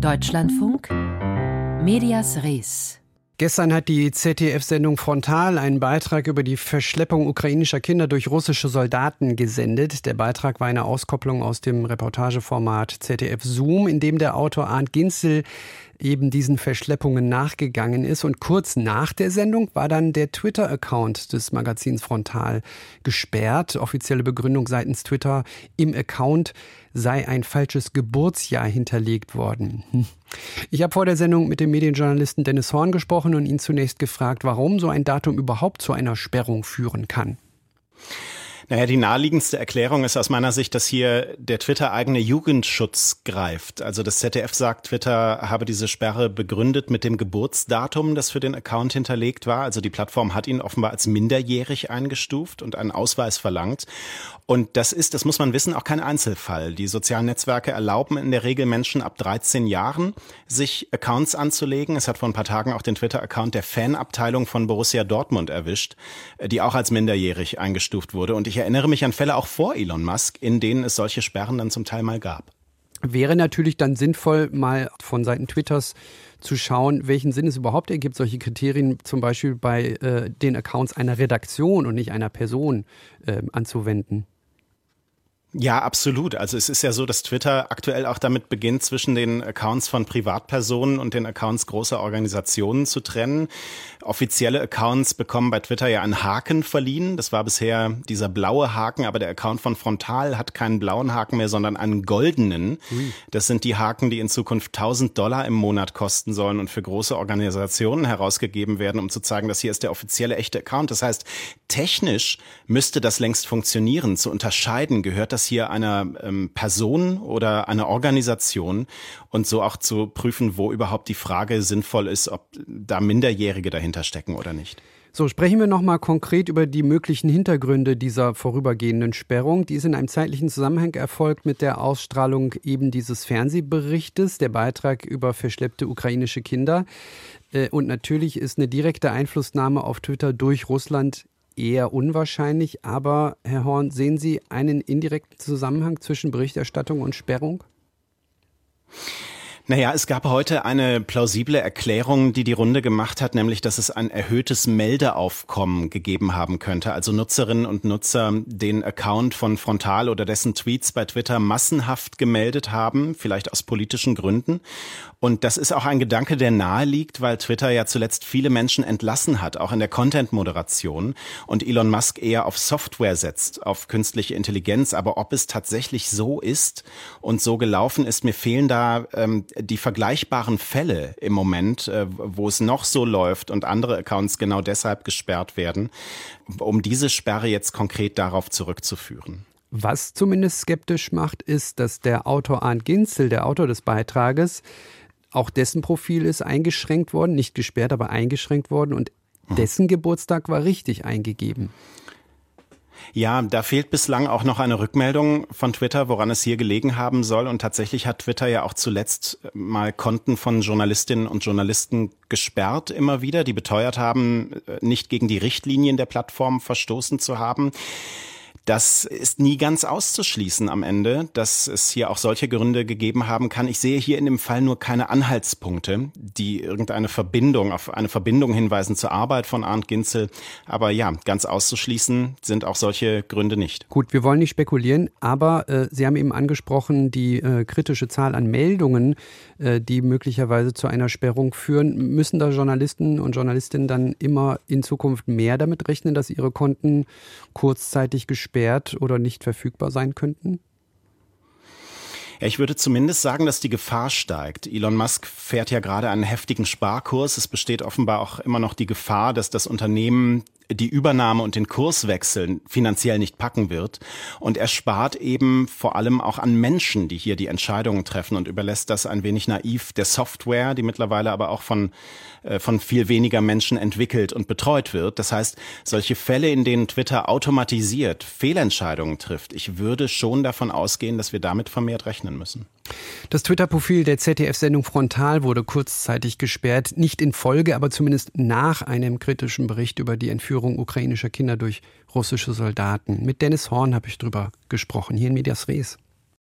Deutschlandfunk Medias Res. Gestern hat die ZDF-Sendung Frontal einen Beitrag über die Verschleppung ukrainischer Kinder durch russische Soldaten gesendet. Der Beitrag war eine Auskopplung aus dem Reportageformat ZDF Zoom, in dem der Autor Arndt Ginzel eben diesen Verschleppungen nachgegangen ist. Und kurz nach der Sendung war dann der Twitter-Account des Magazins Frontal gesperrt. Offizielle Begründung seitens Twitter, im Account sei ein falsches Geburtsjahr hinterlegt worden. Ich habe vor der Sendung mit dem Medienjournalisten Dennis Horn gesprochen und ihn zunächst gefragt, warum so ein Datum überhaupt zu einer Sperrung führen kann. Naja, die naheliegendste Erklärung ist aus meiner Sicht, dass hier der Twitter-eigene Jugendschutz greift. Also das ZDF sagt, Twitter habe diese Sperre begründet mit dem Geburtsdatum, das für den Account hinterlegt war. Also die Plattform hat ihn offenbar als minderjährig eingestuft und einen Ausweis verlangt. Und das ist, das muss man wissen, auch kein Einzelfall. Die sozialen Netzwerke erlauben in der Regel Menschen ab 13 Jahren, sich Accounts anzulegen. Es hat vor ein paar Tagen auch den Twitter-Account der Fanabteilung von Borussia Dortmund erwischt, die auch als minderjährig eingestuft wurde. Und ich erinnere mich an Fälle auch vor Elon Musk, in denen es solche Sperren dann zum Teil mal gab. Wäre natürlich dann sinnvoll, mal von Seiten Twitters zu schauen, welchen Sinn es überhaupt ergibt, solche Kriterien zum Beispiel bei äh, den Accounts einer Redaktion und nicht einer Person äh, anzuwenden. Ja, absolut. Also es ist ja so, dass Twitter aktuell auch damit beginnt, zwischen den Accounts von Privatpersonen und den Accounts großer Organisationen zu trennen. Offizielle Accounts bekommen bei Twitter ja einen Haken verliehen. Das war bisher dieser blaue Haken, aber der Account von Frontal hat keinen blauen Haken mehr, sondern einen goldenen. Das sind die Haken, die in Zukunft 1000 Dollar im Monat kosten sollen und für große Organisationen herausgegeben werden, um zu zeigen, dass hier ist der offizielle echte Account. Das heißt, technisch müsste das längst funktionieren. Zu unterscheiden gehört das das hier einer ähm, Person oder einer Organisation und so auch zu prüfen, wo überhaupt die Frage sinnvoll ist, ob da Minderjährige dahinter stecken oder nicht. So, sprechen wir nochmal konkret über die möglichen Hintergründe dieser vorübergehenden Sperrung. Die ist in einem zeitlichen Zusammenhang erfolgt mit der Ausstrahlung eben dieses Fernsehberichtes, der Beitrag über verschleppte ukrainische Kinder. Äh, und natürlich ist eine direkte Einflussnahme auf Twitter durch Russland eher unwahrscheinlich. Aber, Herr Horn, sehen Sie einen indirekten Zusammenhang zwischen Berichterstattung und Sperrung? Naja, es gab heute eine plausible Erklärung, die die Runde gemacht hat, nämlich, dass es ein erhöhtes Meldeaufkommen gegeben haben könnte. Also Nutzerinnen und Nutzer den Account von Frontal oder dessen Tweets bei Twitter massenhaft gemeldet haben, vielleicht aus politischen Gründen. Und das ist auch ein Gedanke, der nahe liegt, weil Twitter ja zuletzt viele Menschen entlassen hat, auch in der Content-Moderation. Und Elon Musk eher auf Software setzt, auf künstliche Intelligenz. Aber ob es tatsächlich so ist und so gelaufen ist, mir fehlen da ähm, die vergleichbaren Fälle im Moment, äh, wo es noch so läuft und andere Accounts genau deshalb gesperrt werden, um diese Sperre jetzt konkret darauf zurückzuführen. Was zumindest skeptisch macht, ist, dass der Autor Arndt Ginzel, der Autor des Beitrages, auch dessen Profil ist eingeschränkt worden, nicht gesperrt, aber eingeschränkt worden und mhm. dessen Geburtstag war richtig eingegeben. Ja, da fehlt bislang auch noch eine Rückmeldung von Twitter, woran es hier gelegen haben soll. Und tatsächlich hat Twitter ja auch zuletzt mal Konten von Journalistinnen und Journalisten gesperrt immer wieder, die beteuert haben, äh, nicht gegen die Richtlinien der Plattform verstoßen zu haben. Das ist nie ganz auszuschließen am Ende, dass es hier auch solche Gründe gegeben haben kann. Ich sehe hier in dem Fall nur keine Anhaltspunkte, die irgendeine Verbindung, auf eine Verbindung hinweisen zur Arbeit von Arndt Ginzel. Aber ja, ganz auszuschließen sind auch solche Gründe nicht. Gut, wir wollen nicht spekulieren, aber äh, Sie haben eben angesprochen, die äh, kritische Zahl an Meldungen, äh, die möglicherweise zu einer Sperrung führen. Müssen da Journalisten und Journalistinnen dann immer in Zukunft mehr damit rechnen, dass ihre Konten kurzzeitig gesperrt gesperrt oder nicht verfügbar sein könnten? Ich würde zumindest sagen, dass die Gefahr steigt. Elon Musk fährt ja gerade einen heftigen Sparkurs. Es besteht offenbar auch immer noch die Gefahr, dass das Unternehmen die Übernahme und den Kurswechsel finanziell nicht packen wird. Und er spart eben vor allem auch an Menschen, die hier die Entscheidungen treffen und überlässt das ein wenig naiv der Software, die mittlerweile aber auch von, äh, von viel weniger Menschen entwickelt und betreut wird. Das heißt, solche Fälle, in denen Twitter automatisiert Fehlentscheidungen trifft, ich würde schon davon ausgehen, dass wir damit vermehrt rechnen müssen. Das Twitter-Profil der ZDF-Sendung Frontal wurde kurzzeitig gesperrt, nicht in Folge, aber zumindest nach einem kritischen Bericht über die Entführung ukrainischer Kinder durch russische Soldaten. Mit Dennis Horn habe ich drüber gesprochen, hier in Medias Res.